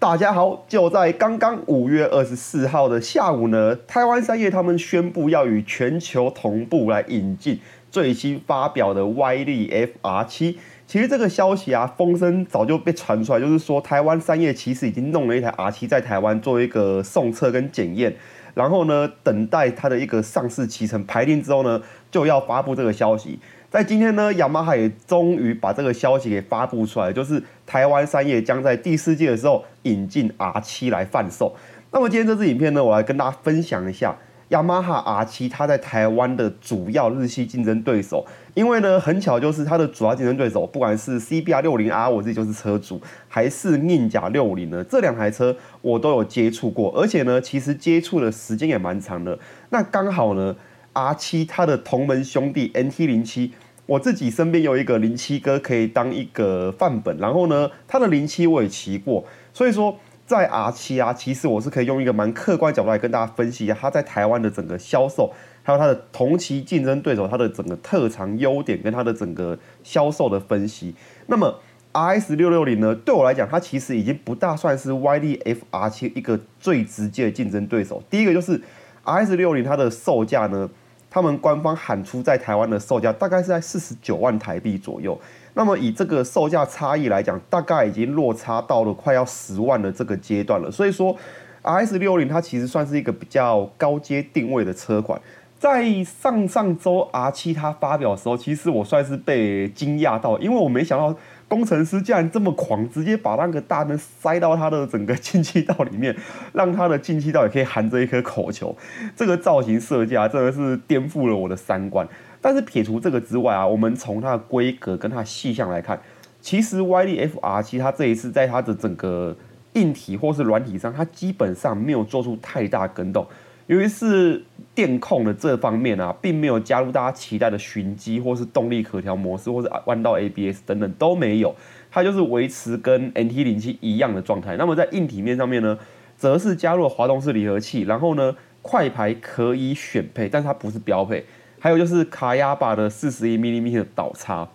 大家好，就在刚刚五月二十四号的下午呢，台湾三叶他们宣布要与全球同步来引进最新发表的 Y 力 FR 七。其实这个消息啊，风声早就被传出来，就是说台湾三叶其实已经弄了一台 R 七在台湾做一个送测跟检验，然后呢，等待它的一个上市启程排定之后呢，就要发布这个消息。在今天呢，雅马哈也终于把这个消息给发布出来，就是台湾三叶将在第四季的时候引进 R 七来贩售。那么今天这支影片呢，我来跟大家分享一下雅马哈 R 七它在台湾的主要日系竞争对手。因为呢，很巧就是它的主要竞争对手，不管是 CBR 六零 R，我自己就是车主，还是宁甲六零呢，这两台车我都有接触过，而且呢，其实接触的时间也蛮长的。那刚好呢。R 七它的同门兄弟 NT 零七，我自己身边有一个零七哥可以当一个范本，然后呢，他的零七我也骑过，所以说在 R 七啊，其实我是可以用一个蛮客观角度来跟大家分析一下它在台湾的整个销售，还有它的同期竞争对手它的整个特长优点跟它的整个销售的分析。那么 RS 六六零呢，对我来讲，它其实已经不大算是 YDF R 七一个最直接的竞争对手。第一个就是 RS 六零它的售价呢。他们官方喊出在台湾的售价大概是在四十九万台币左右，那么以这个售价差异来讲，大概已经落差到了快要十万的这个阶段了。所以说，R S 六零它其实算是一个比较高阶定位的车款。在上上周 R 七它发表的时候，其实我算是被惊讶到，因为我没想到。工程师竟然这么狂，直接把那个大灯塞到他的整个进气道里面，让他的进气道也可以含着一颗口球。这个造型设计啊，真的是颠覆了我的三观。但是撇除这个之外啊，我们从它的规格跟它细项来看，其实 Y D F R 七它这一次在它的整个硬体或是软体上，它基本上没有做出太大更动。由于是电控的这方面啊，并没有加入大家期待的循迹，或是动力可调模式，或是弯道 ABS 等等都没有，它就是维持跟 NT 零七一样的状态。那么在硬体面上面呢，则是加入了滑动式离合器，然后呢，快排可以选配，但是它不是标配。还有就是卡亚巴的四十一 mm 的导叉。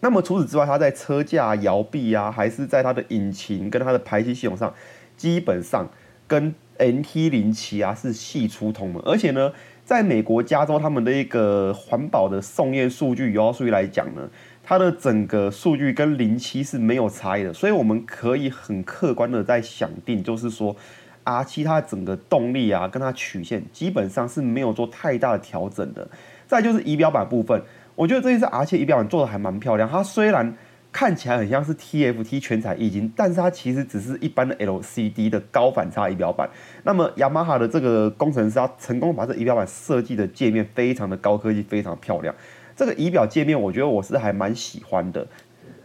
那么除此之外，它在车架摇臂啊，还是在它的引擎跟它的排气系统上，基本上跟 NT 零七啊是系出同门，而且呢，在美国加州他们的一个环保的送验数据、油耗数据来讲呢，它的整个数据跟零七是没有差异的，所以我们可以很客观的在想定，就是说 R 七它整个动力啊，跟它曲线基本上是没有做太大的调整的。再就是仪表板部分，我觉得这一次 R 七仪表板做的还蛮漂亮，它虽然。看起来很像是 TFT 全彩液晶，但是它其实只是一般的 LCD 的高反差仪表板。那么雅马哈的这个工程师他成功把这仪表板设计的界面非常的高科技，非常漂亮。这个仪表界面我觉得我是还蛮喜欢的。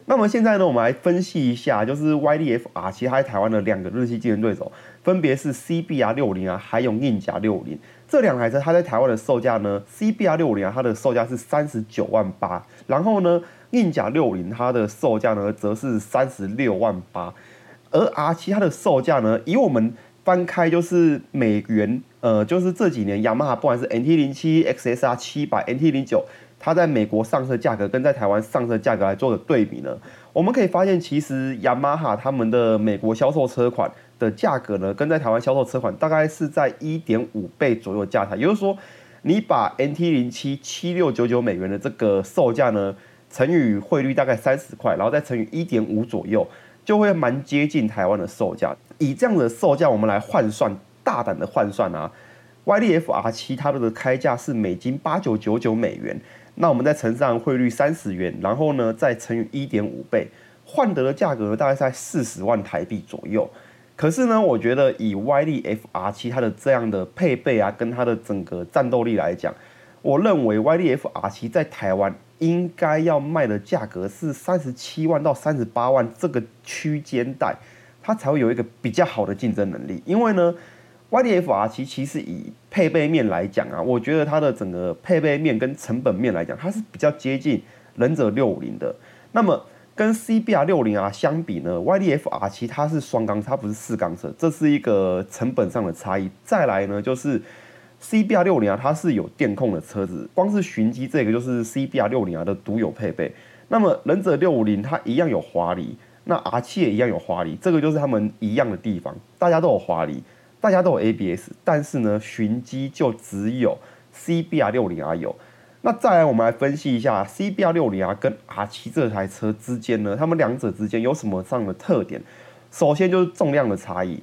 那么现在呢，我们来分析一下，就是 YDFR 其实在台湾的两个日系竞争对手，分别是 CBR 六零啊，还有宁甲六零。这两台车它在台湾的售价呢，CBR 六零啊，它的售价是三十九万八，然后呢。硬甲六零它的售价呢，则是三十六万八，而 R 七它的售价呢，以我们翻开就是美元，呃，就是这几年雅马哈不管是 NT 零七、XSR 七百、NT 零九，它在美国上市价格跟在台湾上市价格来做的对比呢，我们可以发现，其实雅马哈他们的美国销售车款的价格呢，跟在台湾销售车款大概是在一点五倍左右价差，也就是说，你把 NT 零七七六九九美元的这个售价呢。乘以汇率大概三十块，然后再乘以一点五左右，就会蛮接近台湾的售价。以这样的售价，我们来换算，大胆的换算啊，Y D F R 七它的开价是美金八九九九美元，那我们再乘上汇率三十元，然后呢再乘以一点五倍，换得的价格大概在四十万台币左右。可是呢，我觉得以 Y D F R 七它的这样的配备啊，跟它的整个战斗力来讲，我认为 Y D F R 七在台湾。应该要卖的价格是三十七万到三十八万这个区间带，它才会有一个比较好的竞争能力。因为呢，YDFR 七其实以配备面来讲啊，我觉得它的整个配备面跟成本面来讲，它是比较接近忍者六五零的。那么跟 CBR 六零 R 相比呢，YDFR 其它是双缸，它不是四缸车，这是一个成本上的差异。再来呢，就是。CBR 六零啊，它是有电控的车子，光是循迹这个就是 CBR 六零啊的独有配备。那么忍者六五零它一样有滑离，那 R 七也一样有滑离，这个就是他们一样的地方，大家都有滑离，大家都有 ABS，但是呢，寻机就只有 CBR 六零 R 有。那再来，我们来分析一下 CBR 六零 R 跟 R 七这台车之间呢，它们两者之间有什么上的特点？首先就是重量的差异。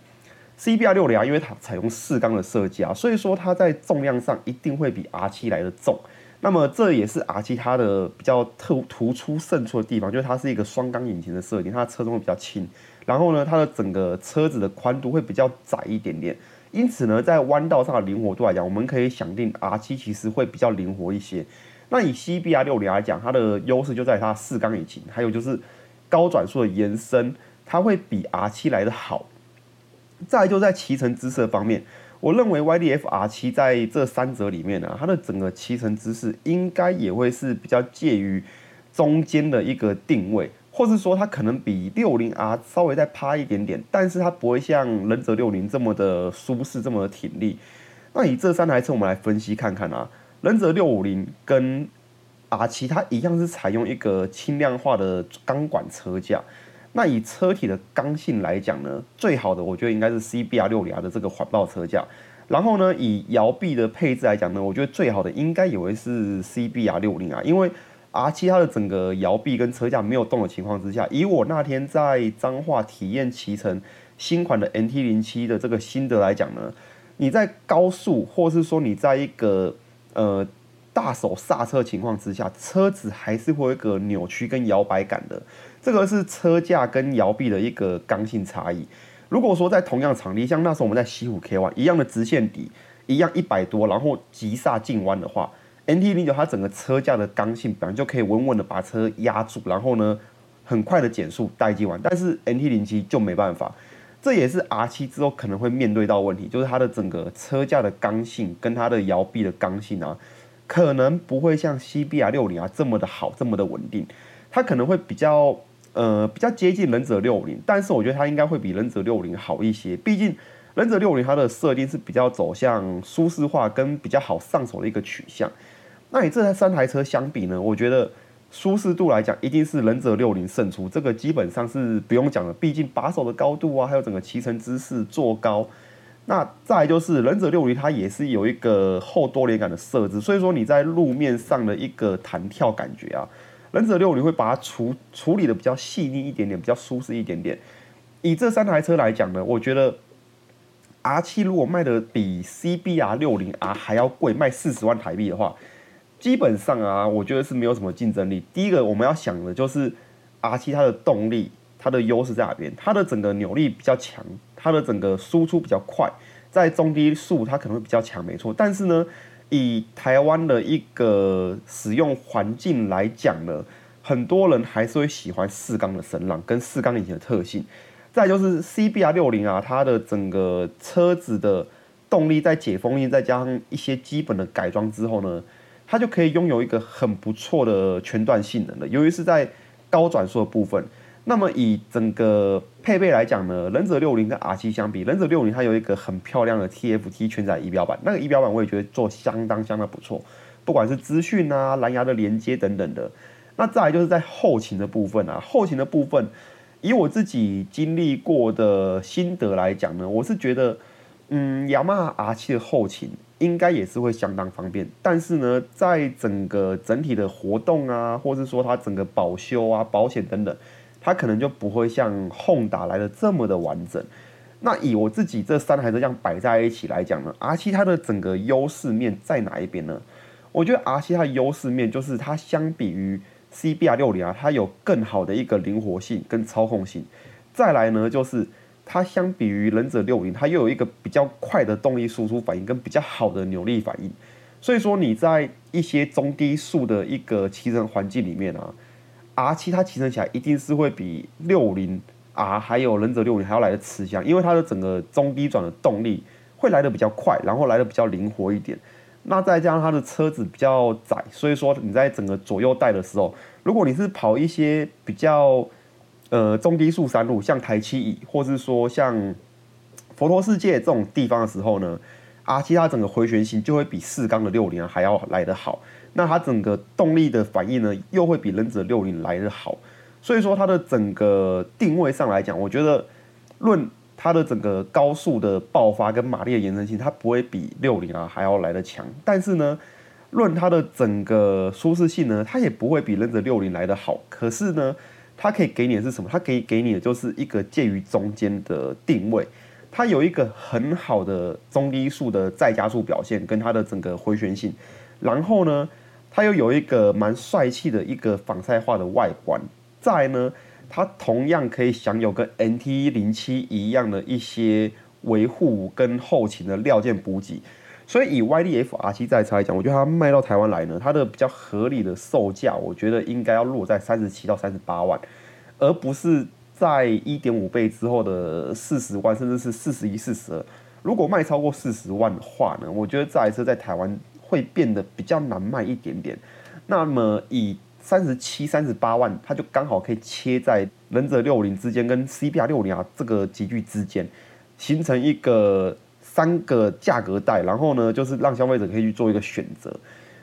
CBR 六零啊因为它采用四缸的设计啊，所以说它在重量上一定会比 R 七来的重。那么这也是 R 七它的比较特突出胜出的地方，就是它是一个双缸引擎的设计，它的车重会比较轻。然后呢，它的整个车子的宽度会比较窄一点点。因此呢，在弯道上的灵活度来讲，我们可以想定 R 七其实会比较灵活一些。那以 CBR 六零来讲，它的优势就在它四缸引擎，还有就是高转速的延伸，它会比 R 七来的好。再就在骑乘姿势方面，我认为 YDF R 七在这三者里面呢，它的整个骑乘姿势应该也会是比较介于中间的一个定位。或是说它可能比六零 R 稍微再趴一点点，但是它不会像忍者六零这么的舒适，这么的挺立。那以这三台车我们来分析看看啊，忍者六五零跟 R 七它一样是采用一个轻量化的钢管车架。那以车体的刚性来讲呢，最好的我觉得应该是 CBR 六零 R 的这个环抱车架。然后呢，以摇臂的配置来讲呢，我觉得最好的应该也会是 CBR 六零 R，因为 R 七它的整个摇臂跟车架没有动的情况之下，以我那天在彰化体验骑乘新款的 NT 零七的这个心得来讲呢，你在高速或是说你在一个呃大手刹车情况之下，车子还是会有一个扭曲跟摇摆感的，这个是车架跟摇臂的一个刚性差异。如果说在同样场地，像那时候我们在西湖 K 弯一样的直线底，一样一百多，然后急刹进弯的话。NT 零九它整个车架的刚性本来就可以稳稳的把车压住，然后呢，很快的减速待机完。但是 NT 零七就没办法，这也是 R 七之后可能会面对到问题，就是它的整个车架的刚性跟它的摇臂的刚性啊，可能不会像 CBR 六零啊这么的好，这么的稳定。它可能会比较呃比较接近忍者六零，但是我觉得它应该会比忍者六零好一些，毕竟忍者六零它的设定是比较走向舒适化跟比较好上手的一个取向。那你这台三台车相比呢？我觉得舒适度来讲，一定是忍者六零胜出，这个基本上是不用讲了。毕竟把手的高度啊，还有整个骑乘姿势坐高，那再就是忍者六零它也是有一个后多连杆的设置，所以说你在路面上的一个弹跳感觉啊，忍者六零会把它处处理的比较细腻一点点，比较舒适一点点。以这三台车来讲呢，我觉得 R 七如果卖的比 CBR 六零 R 还要贵，卖四十万台币的话。基本上啊，我觉得是没有什么竞争力。第一个我们要想的就是 R 七它的动力，它的优势在哪边？它的整个扭力比较强，它的整个输出比较快，在中低速它可能会比较强，没错。但是呢，以台湾的一个使用环境来讲呢，很多人还是会喜欢四缸的声浪跟四缸引擎的特性。再就是 CBR 六零啊，它的整个车子的动力在解封印，再加上一些基本的改装之后呢。它就可以拥有一个很不错的全段性能了，由于是在高转速的部分。那么以整个配备来讲呢，忍者六零跟 R 七相比，忍者六零它有一个很漂亮的 TFT 全载仪表板，那个仪表板我也觉得做相当相当不错，不管是资讯啊、蓝牙的连接等等的。那再来就是在后勤的部分啊，后勤的部分，以我自己经历过的心得来讲呢，我是觉得，嗯，雅马哈 R 七的后勤。应该也是会相当方便，但是呢，在整个整体的活动啊，或是说它整个保修啊、保险等等，它可能就不会像轰打来的这么的完整。那以我自己这三台车这样摆在一起来讲呢，R 七它的整个优势面在哪一边呢？我觉得 R 七它的优势面就是它相比于 CBR 六零啊，它有更好的一个灵活性跟操控性。再来呢，就是。它相比于忍者六零，它又有一个比较快的动力输出反应跟比较好的扭力反应，所以说你在一些中低速的一个骑乘环境里面啊，R 七它骑乘起来一定是会比六零 R 还有忍者六零还要来的吃香，因为它的整个中低转的动力会来的比较快，然后来的比较灵活一点。那再加上它的车子比较窄，所以说你在整个左右带的时候，如果你是跑一些比较呃，中低速山路，像台七乙，或是说像佛陀世界这种地方的时候呢，R 七它整个回旋性就会比四缸的六零还要来得好。那它整个动力的反应呢，又会比忍者六零来得好。所以说它的整个定位上来讲，我觉得论它的整个高速的爆发跟马力的延伸性，它不会比六零啊还要来的强。但是呢，论它的整个舒适性呢，它也不会比忍者六零来的好。可是呢，它可以给你的是什么？它可以给你的就是一个介于中间的定位。它有一个很好的中低速的再加速表现，跟它的整个回旋性。然后呢，它又有一个蛮帅气的一个仿赛化的外观。再呢，它同样可以享有跟 NT 零七一样的一些维护跟后勤的料件补给。所以以 YDF R 七这车来讲，我觉得它卖到台湾来呢，它的比较合理的售价，我觉得应该要落在三十七到三十八万，而不是在一点五倍之后的四十万，甚至是四十一、四十二。如果卖超过四十万的话呢，我觉得这台车在台湾会变得比较难卖一点点。那么以三十七、三十八万，它就刚好可以切在忍者六零之间跟 CBR 六零啊这个集聚之间，形成一个。三个价格带，然后呢，就是让消费者可以去做一个选择。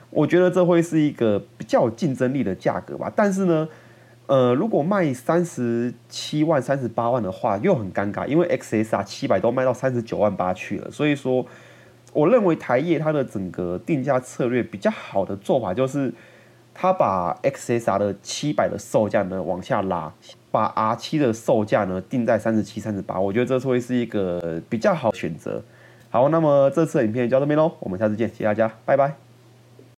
我觉得这会是一个比较有竞争力的价格吧。但是呢，呃，如果卖三十七万、三十八万的话，又很尴尬，因为 XSR 七百都卖到三十九万八去了。所以说，我认为台业它的整个定价策略比较好的做法，就是它把 XSR 的七百的售价呢往下拉。把 R 七的售价呢定在三十七、三十八，我觉得这会是一个比较好的选择。好，那么这次影片就到这边喽，我们下次见，谢谢大家，拜拜。